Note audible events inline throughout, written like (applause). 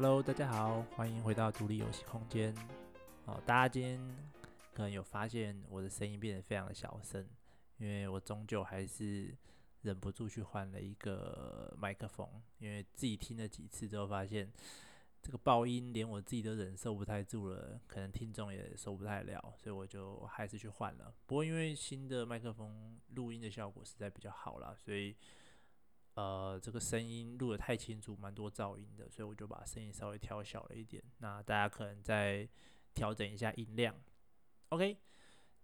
Hello，大家好，欢迎回到独立游戏空间。哦，大家今天可能有发现我的声音变得非常的小声，因为我终究还是忍不住去换了一个麦克风，因为自己听了几次之后发现这个爆音连我自己都忍受不太住了，可能听众也受不太了，所以我就还是去换了。不过因为新的麦克风录音的效果实在比较好啦，所以。呃，这个声音录得太清楚，蛮多噪音的，所以我就把声音稍微调小了一点。那大家可能再调整一下音量。OK，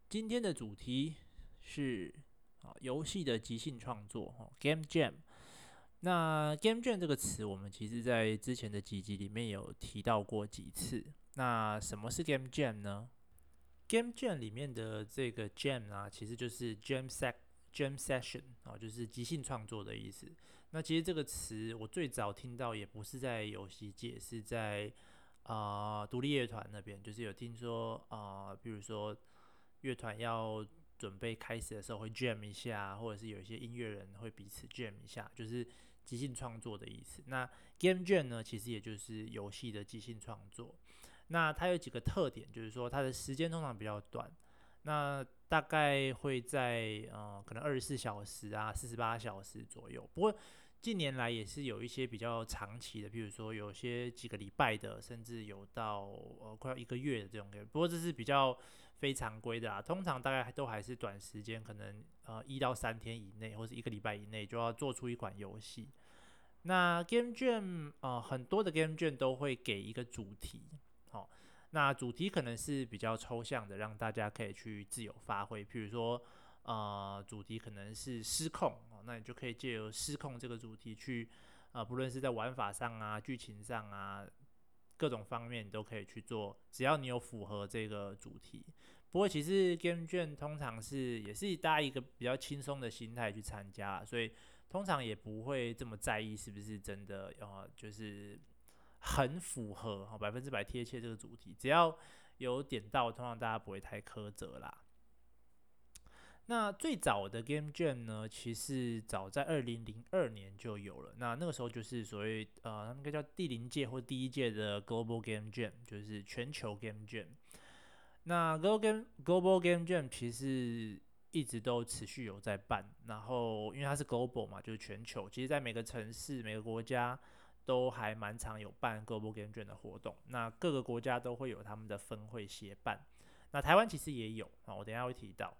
今天的主题是啊，游戏的即兴创作哦，Game Jam。那 Game Jam 这个词，我们其实在之前的几集里面有提到过几次。那什么是 Game Jam 呢？Game Jam 里面的这个 Jam 啊，其实就是 Jam Set。Jam session 啊，就是即兴创作的意思。那其实这个词我最早听到也不是在游戏界，是在啊、独立乐团那边，就是有听说啊、比如说乐团要准备开始的时候会 jam 一下，或者是有一些音乐人会彼此 jam 一下，就是即兴创作的意思。那 Game Jam 呢，其实也就是游戏的即兴创作。那它有几个特点，就是说它的时间通常比较短。那大概会在呃，可能二十四小时啊，四十八小时左右。不过近年来也是有一些比较长期的，比如说有些几个礼拜的，甚至有到呃快要一个月的这种。不过这是比较非常规的啊，通常大概都还是短时间，可能呃一到三天以内，或是一个礼拜以内就要做出一款游戏。那 Game Jam 呃，很多的 Game Jam 都会给一个主题，好、哦。那主题可能是比较抽象的，让大家可以去自由发挥。譬如说，呃，主题可能是失控，那你就可以借由失控这个主题去，呃，不论是在玩法上啊、剧情上啊，各种方面你都可以去做，只要你有符合这个主题。不过，其实 Game 卷通常是也是大家一个比较轻松的心态去参加，所以通常也不会这么在意是不是真的，呃，就是。很符合哈，百分之百贴切这个主题，只要有点到，通常大家不会太苛责啦。那最早的 Game Jam 呢，其实早在二零零二年就有了。那那个时候就是所谓呃，他们应该叫第零届或第一届的 Global Game Jam，就是全球 Game Jam。那 Global Game Global Game Jam 其实一直都持续有在办，然后因为它是 Global 嘛，就是全球，其实在每个城市、每个国家。都还蛮常有办各个 Game 卷的活动，那各个国家都会有他们的分会协办。那台湾其实也有啊，我等下会提到。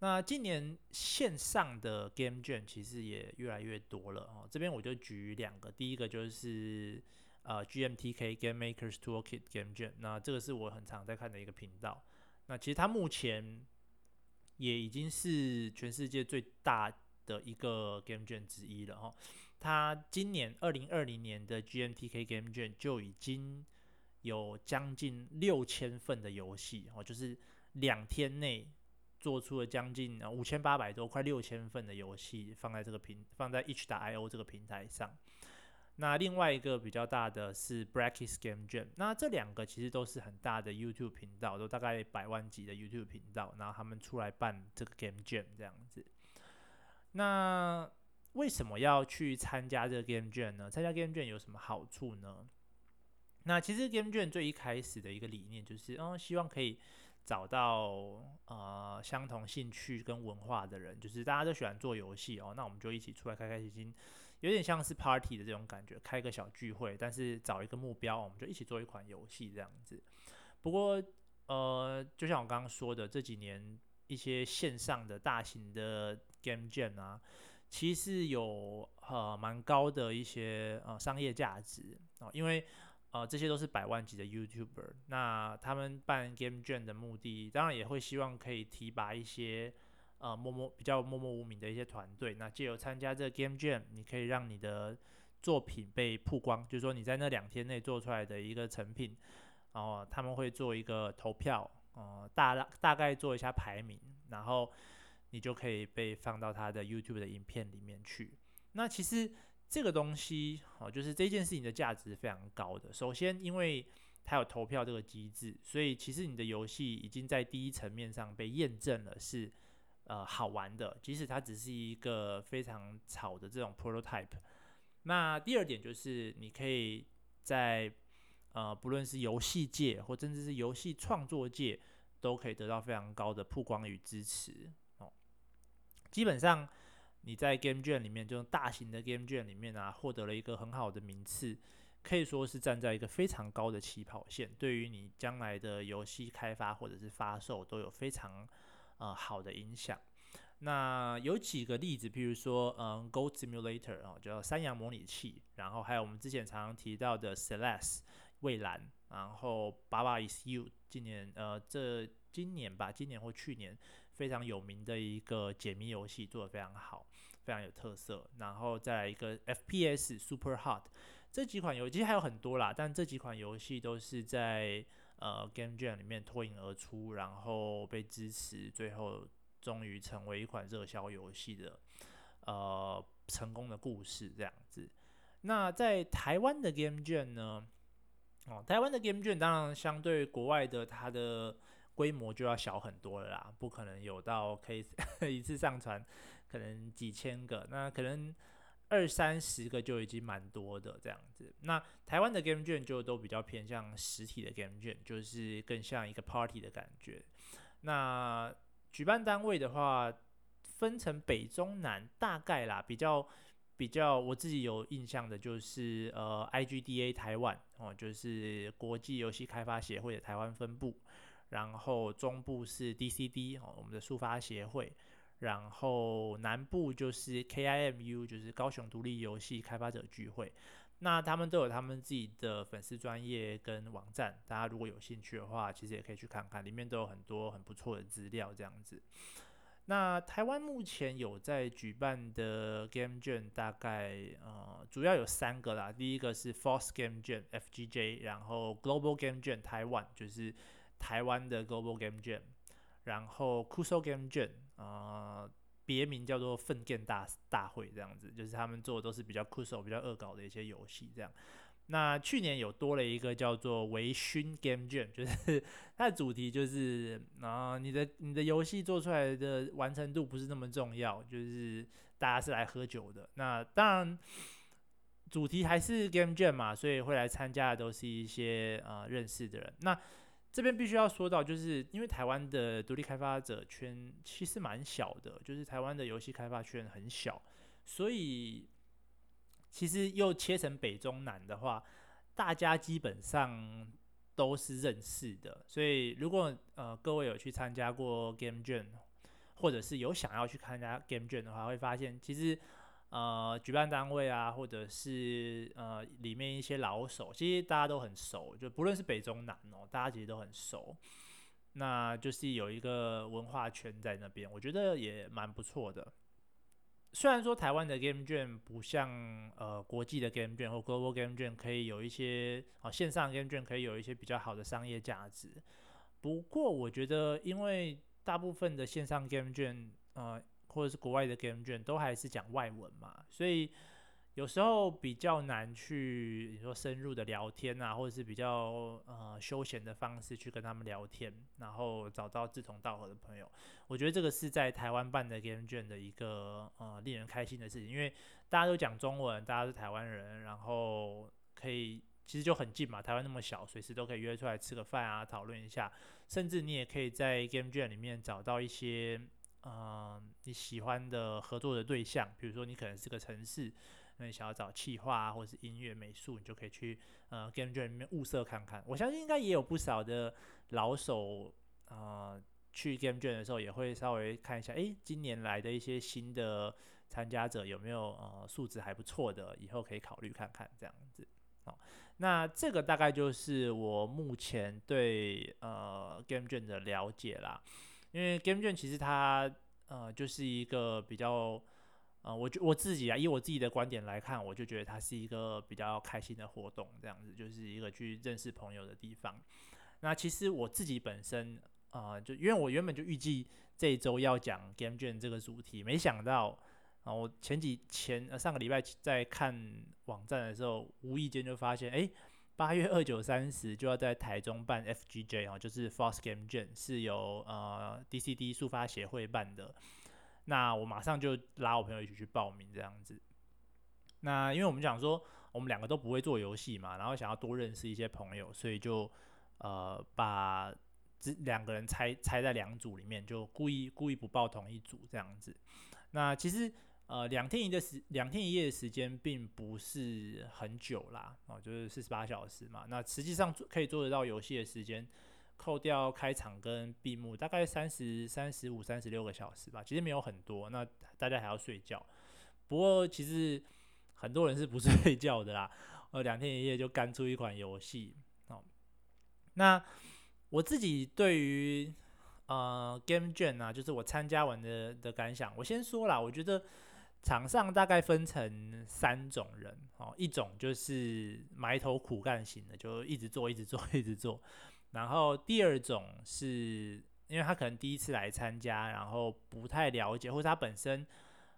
那今年线上的 Game 卷其实也越来越多了哦。这边我就举两个，第一个就是呃 GMTK Game Makers Toolkit Game 卷那这个是我很常在看的一个频道。那其实它目前也已经是全世界最大的一个 Game 卷之一了哈，它今年二零二零年的 GMTK Game 卷就已经有将近六千份的游戏哦，就是两天内做出了将近五千八百多，快六千份的游戏放在这个平放在 H 打 I O 这个平台上。那另外一个比较大的是 Breakers Game Jam，那这两个其实都是很大的 YouTube 频道，都大概百万级的 YouTube 频道，然后他们出来办这个 Game Jam 这样子。那为什么要去参加这个 Game Jam 呢？参加 Game Jam 有什么好处呢？那其实 Game Jam 最一开始的一个理念就是，嗯，希望可以找到呃相同兴趣跟文化的人，就是大家都喜欢做游戏哦，那我们就一起出来开开心心，有点像是 Party 的这种感觉，开个小聚会，但是找一个目标，我们就一起做一款游戏这样子。不过呃，就像我刚刚说的，这几年一些线上的大型的 Game Jam 啊，其实有呃蛮高的一些呃商业价值啊，因为呃这些都是百万级的 YouTuber，那他们办 Game Jam 的目的，当然也会希望可以提拔一些呃默默比较默默无名的一些团队，那借由参加这个 Game Jam，你可以让你的作品被曝光，就是说你在那两天内做出来的一个成品，然后他们会做一个投票，呃大大概做一下排名，然后。你就可以被放到他的 YouTube 的影片里面去。那其实这个东西，哦，就是这件事情的价值非常高的。首先，因为它有投票这个机制，所以其实你的游戏已经在第一层面上被验证了是呃好玩的，即使它只是一个非常草的这种 prototype。那第二点就是你可以在呃不论是游戏界或甚至是游戏创作界，都可以得到非常高的曝光与支持。基本上你在 Game Jam 里面，这种大型的 Game Jam 里面啊，获得了一个很好的名次，可以说是站在一个非常高的起跑线，对于你将来的游戏开发或者是发售都有非常呃好的影响。那有几个例子，譬如说，嗯，Gold Simulator 哦，叫山羊模拟器，然后还有我们之前常常提到的 Celeste 蔚蓝，然后 Baba Is You，今年呃，这今年吧，今年或去年非常有名的一个解谜游戏，做得非常好，非常有特色。然后再来一个 FPS Super Hot，这几款游戏其实还有很多啦，但这几款游戏都是在呃 Game Jam 里面脱颖而出，然后被支持，最后。终于成为一款热销游戏的呃成功的故事这样子。那在台湾的 Game Jam 呢？哦，台湾的 Game Jam 当然相对国外的它的规模就要小很多了啦，不可能有到可以 (laughs) 一次上传可能几千个，那可能二三十个就已经蛮多的这样子。那台湾的 Game Jam 就都比较偏向实体的 Game Jam，就是更像一个 Party 的感觉。那举办单位的话，分成北中南，大概啦，比较比较我自己有印象的，就是呃，IGDA 台湾哦，就是国际游戏开发协会的台湾分部，然后中部是 DCD 哦，我们的速发协会，然后南部就是 KIMU，就是高雄独立游戏开发者聚会。那他们都有他们自己的粉丝专业跟网站，大家如果有兴趣的话，其实也可以去看看，里面都有很多很不错的资料这样子。那台湾目前有在举办的 Game Jam，大概呃主要有三个啦。第一个是 Force Game Jam（FGJ），然后 Global Game Jam 台湾就是台湾的 Global Game Jam，然后 Kuso Game Jam 啊、呃。别名叫做“粪便大大会”这样子，就是他们做的都是比较酷手、比较恶搞的一些游戏这样。那去年有多了一个叫做“微醺 Game Jam”，就是它的主题就是啊，你的你的游戏做出来的完成度不是那么重要，就是大家是来喝酒的。那当然，主题还是 Game Jam 嘛，所以会来参加的都是一些啊认识的人。那这边必须要说到，就是因为台湾的独立开发者圈其实蛮小的，就是台湾的游戏开发圈很小，所以其实又切成北中南的话，大家基本上都是认识的。所以如果呃各位有去参加过 Game Jam，或者是有想要去参加 Game Jam 的话，会发现其实。呃，举办单位啊，或者是呃里面一些老手，其实大家都很熟，就不论是北中南哦，大家其实都很熟。那就是有一个文化圈在那边，我觉得也蛮不错的。虽然说台湾的 Game Jam 不像呃国际的 Game Jam 或 Global Game Jam 可以有一些啊、线上 Game Jam 可以有一些比较好的商业价值，不过我觉得因为大部分的线上 Game Jam 呃。或者是国外的 Game 卷都还是讲外文嘛，所以有时候比较难去你说深入的聊天啊，或者是比较呃休闲的方式去跟他们聊天，然后找到志同道合的朋友。我觉得这个是在台湾办的 Game 卷的一个呃令人开心的事情，因为大家都讲中文，大家是台湾人，然后可以其实就很近嘛，台湾那么小，随时都可以约出来吃个饭啊，讨论一下，甚至你也可以在 Game 卷里面找到一些。嗯、你喜欢的合作的对象，比如说你可能是个城市，那你想要找企划啊，或者是音乐美术，你就可以去呃 Game 圈里面物色看看。我相信应该也有不少的老手啊、呃，去 Game 圈的时候也会稍微看一下，诶，今年来的一些新的参加者有没有呃素质还不错的，以后可以考虑看看这样子。哦，那这个大概就是我目前对呃 Game 圈的了解啦。因为 Game 券其实它呃就是一个比较呃，我我自己啊，以我自己的观点来看，我就觉得它是一个比较开心的活动，这样子就是一个去认识朋友的地方。那其实我自己本身啊、就因为我原本就预计这一周要讲 Game 券这个主题，没想到啊、我前几前上个礼拜在看网站的时候，无意间就发现，哎。八月二九三十就要在台中办 FGJ 哦，就是 Force Game Jam，是由呃 DCD 速发协会办的。那我马上就拉我朋友一起去报名这样子。那因为我们讲说我们两个都不会做游戏嘛，然后想要多认识一些朋友，所以就呃把这两个人拆拆在两组里面，就故意故意不报同一组这样子。那其实呃两天一的时两天一夜的时间并不是很久啦，哦，就是四十八小时嘛。那实际上可以做得到游戏的时间，扣掉开场跟闭幕，大概三十三十五三十六个小时吧，其实没有很多。那大家还要睡觉，不过其实。很多人是不 (laughs) 睡觉的啦，呃，两天一夜就干出一款游戏哦。那我自己对于呃 Game Jam 啊，就是我参加完的的感想，我先说啦，我觉得场上大概分成三种人哦，一种就是埋头苦干型的，就一直做，一直做，(laughs) 一直做。然后第二种是因为他可能第一次来参加，然后不太了解，或者他本身。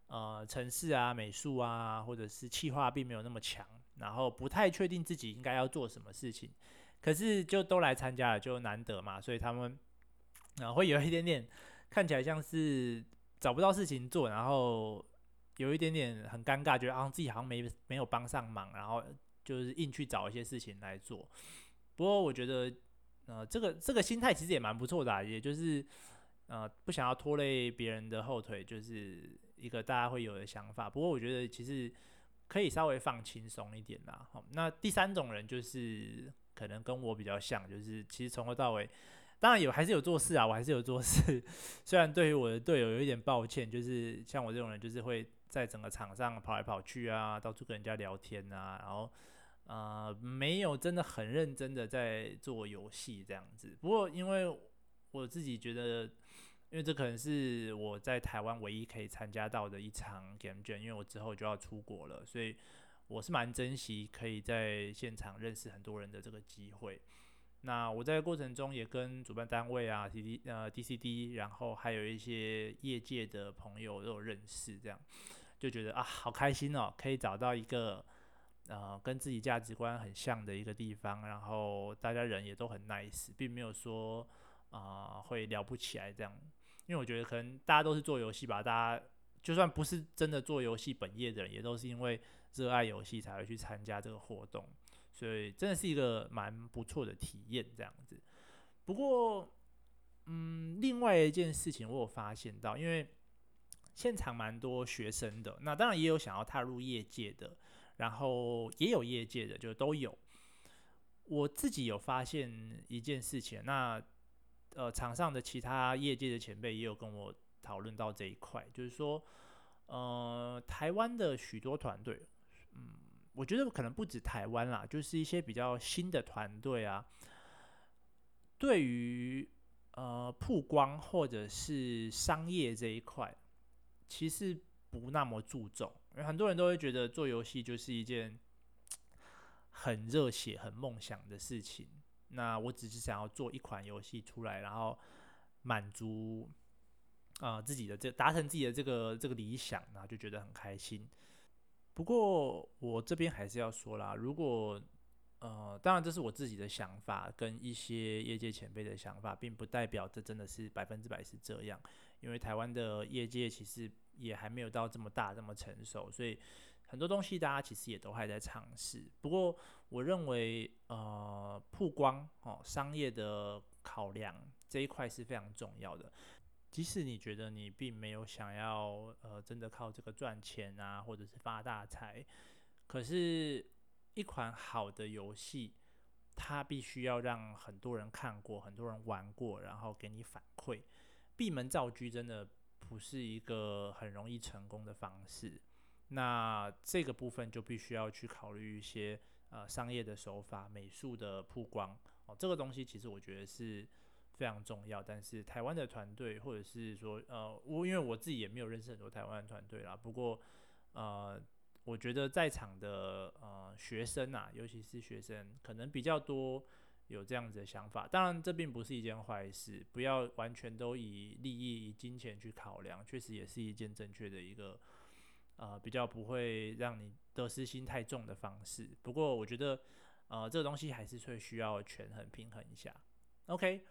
呃，城市啊、美术啊，或者是企划并没有那么强，然后不太确定自己应该要做什么事情，可是就都来参加了，就难得嘛，所以他们啊、会有一点点看起来像是找不到事情做，然后有一点点很尴尬，觉得啊自己好像没没有帮上忙，然后就是硬去找一些事情来做。不过我觉得，呃，这个这个心态其实也蛮不错的、啊，也就是呃不想要拖累别人的后腿，就是。一个大家会有的想法，不过我觉得其实可以稍微放轻松一点啦。好，那第三种人就是可能跟我比较像，就是其实从头到尾，当然有还是有做事啊，我还是有做事。(laughs) 虽然对于我的队友有一点抱歉，就是像我这种人，就是会在整个场上跑来跑去啊，到处跟人家聊天啊，然后呃没有真的很认真的在做游戏这样子。不过因为我自己觉得。因为这可能是我在台湾唯一可以参加到的一场 Game Jam，因为我之后就要出国了，所以我是蛮珍惜可以在现场认识很多人的这个机会。那我在过程中也跟主办单位啊、D D 呃 DCD，然后还有一些业界的朋友都有认识，这样就觉得啊好开心哦，可以找到一个呃跟自己价值观很像的一个地方，然后大家人也都很 nice，并没有说啊、会聊不起来这样。因为我觉得可能大家都是做游戏吧，大家就算不是真的做游戏本业的人，也都是因为热爱游戏才会去参加这个活动，所以真的是一个蛮不错的体验这样子。不过，嗯，另外一件事情我有发现到，因为现场蛮多学生的，那当然也有想要踏入业界的，然后也有业界的，就都有。我自己有发现一件事情，那。呃，场上的其他业界的前辈也有跟我讨论到这一块，就是说，呃，台湾的许多团队，嗯，我觉得可能不止台湾啦，就是一些比较新的团队啊，对于呃曝光或者是商业这一块，其实不那么注重，因为很多人都会觉得做游戏就是一件很热血、很梦想的事情。那我只是想要做一款游戏出来，然后满足啊、自己的这达成自己的这个这个理想，然后就觉得很开心。不过我这边还是要说啦，如果呃，当然这是我自己的想法，跟一些业界前辈的想法，并不代表这真的是百分之百是这样，因为台湾的业界其实也还没有到这么大这么成熟，所以。很多东西大家其实也都还在尝试，不过我认为，呃，曝光哦，商业的考量这一块是非常重要的。即使你觉得你并没有想要，呃，真的靠这个赚钱啊，或者是发大财，可是，一款好的游戏，它必须要让很多人看过，很多人玩过，然后给你反馈。闭门造车真的不是一个很容易成功的方式。那这个部分就必须要去考虑一些呃商业的手法、美术的曝光哦，这个东西其实我觉得是非常重要。但是台湾的团队，或者是说呃，我因为我自己也没有认识很多台湾的团队啦。不过呃，我觉得在场的呃学生啊，尤其是学生，可能比较多有这样子的想法。当然，这并不是一件坏事，不要完全都以利益、以金钱去考量，确实也是一件正确的一个。呃，比较不会让你得失心太重的方式。不过我觉得，呃，这个东西还是会需要权衡平衡一下。OK，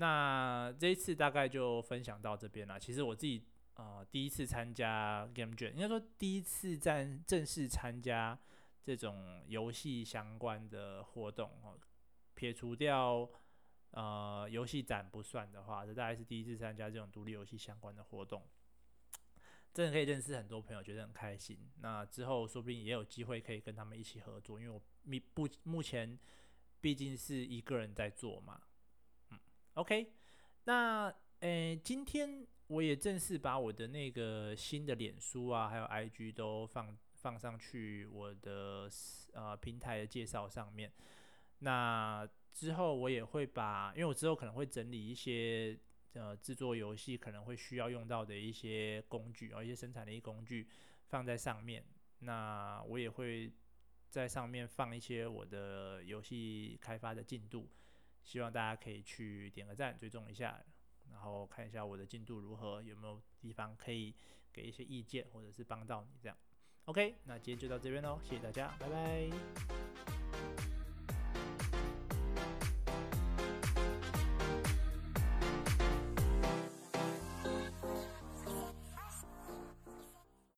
那这一次大概就分享到这边了。其实我自己呃第一次参加 Game Jam，应该说第一次在正式参加这种游戏相关的活动哦，撇除掉呃游戏展不算的话，这大概是第一次参加这种独立游戏相关的活动，真的可以认识很多朋友，觉得很开心。那之后说不定也有机会可以跟他们一起合作，因为我目不目前毕竟是一个人在做嘛。，OK，那诶，今天我也正式把我的那个新的脸书啊，还有 IG 都放。放上去我的呃平台的介绍上面。那之后我也会把，因为我之后可能会整理一些呃制作游戏可能会需要用到的一些工具，啊一些生产力工具放在上面。那我也会在上面放一些我的游戏开发的进度，希望大家可以去点个赞，追踪一下，然后看一下我的进度如何，有没有地方可以给一些意见或者是帮到你这样。OK，那今天就到这边喽，谢谢大家，拜拜。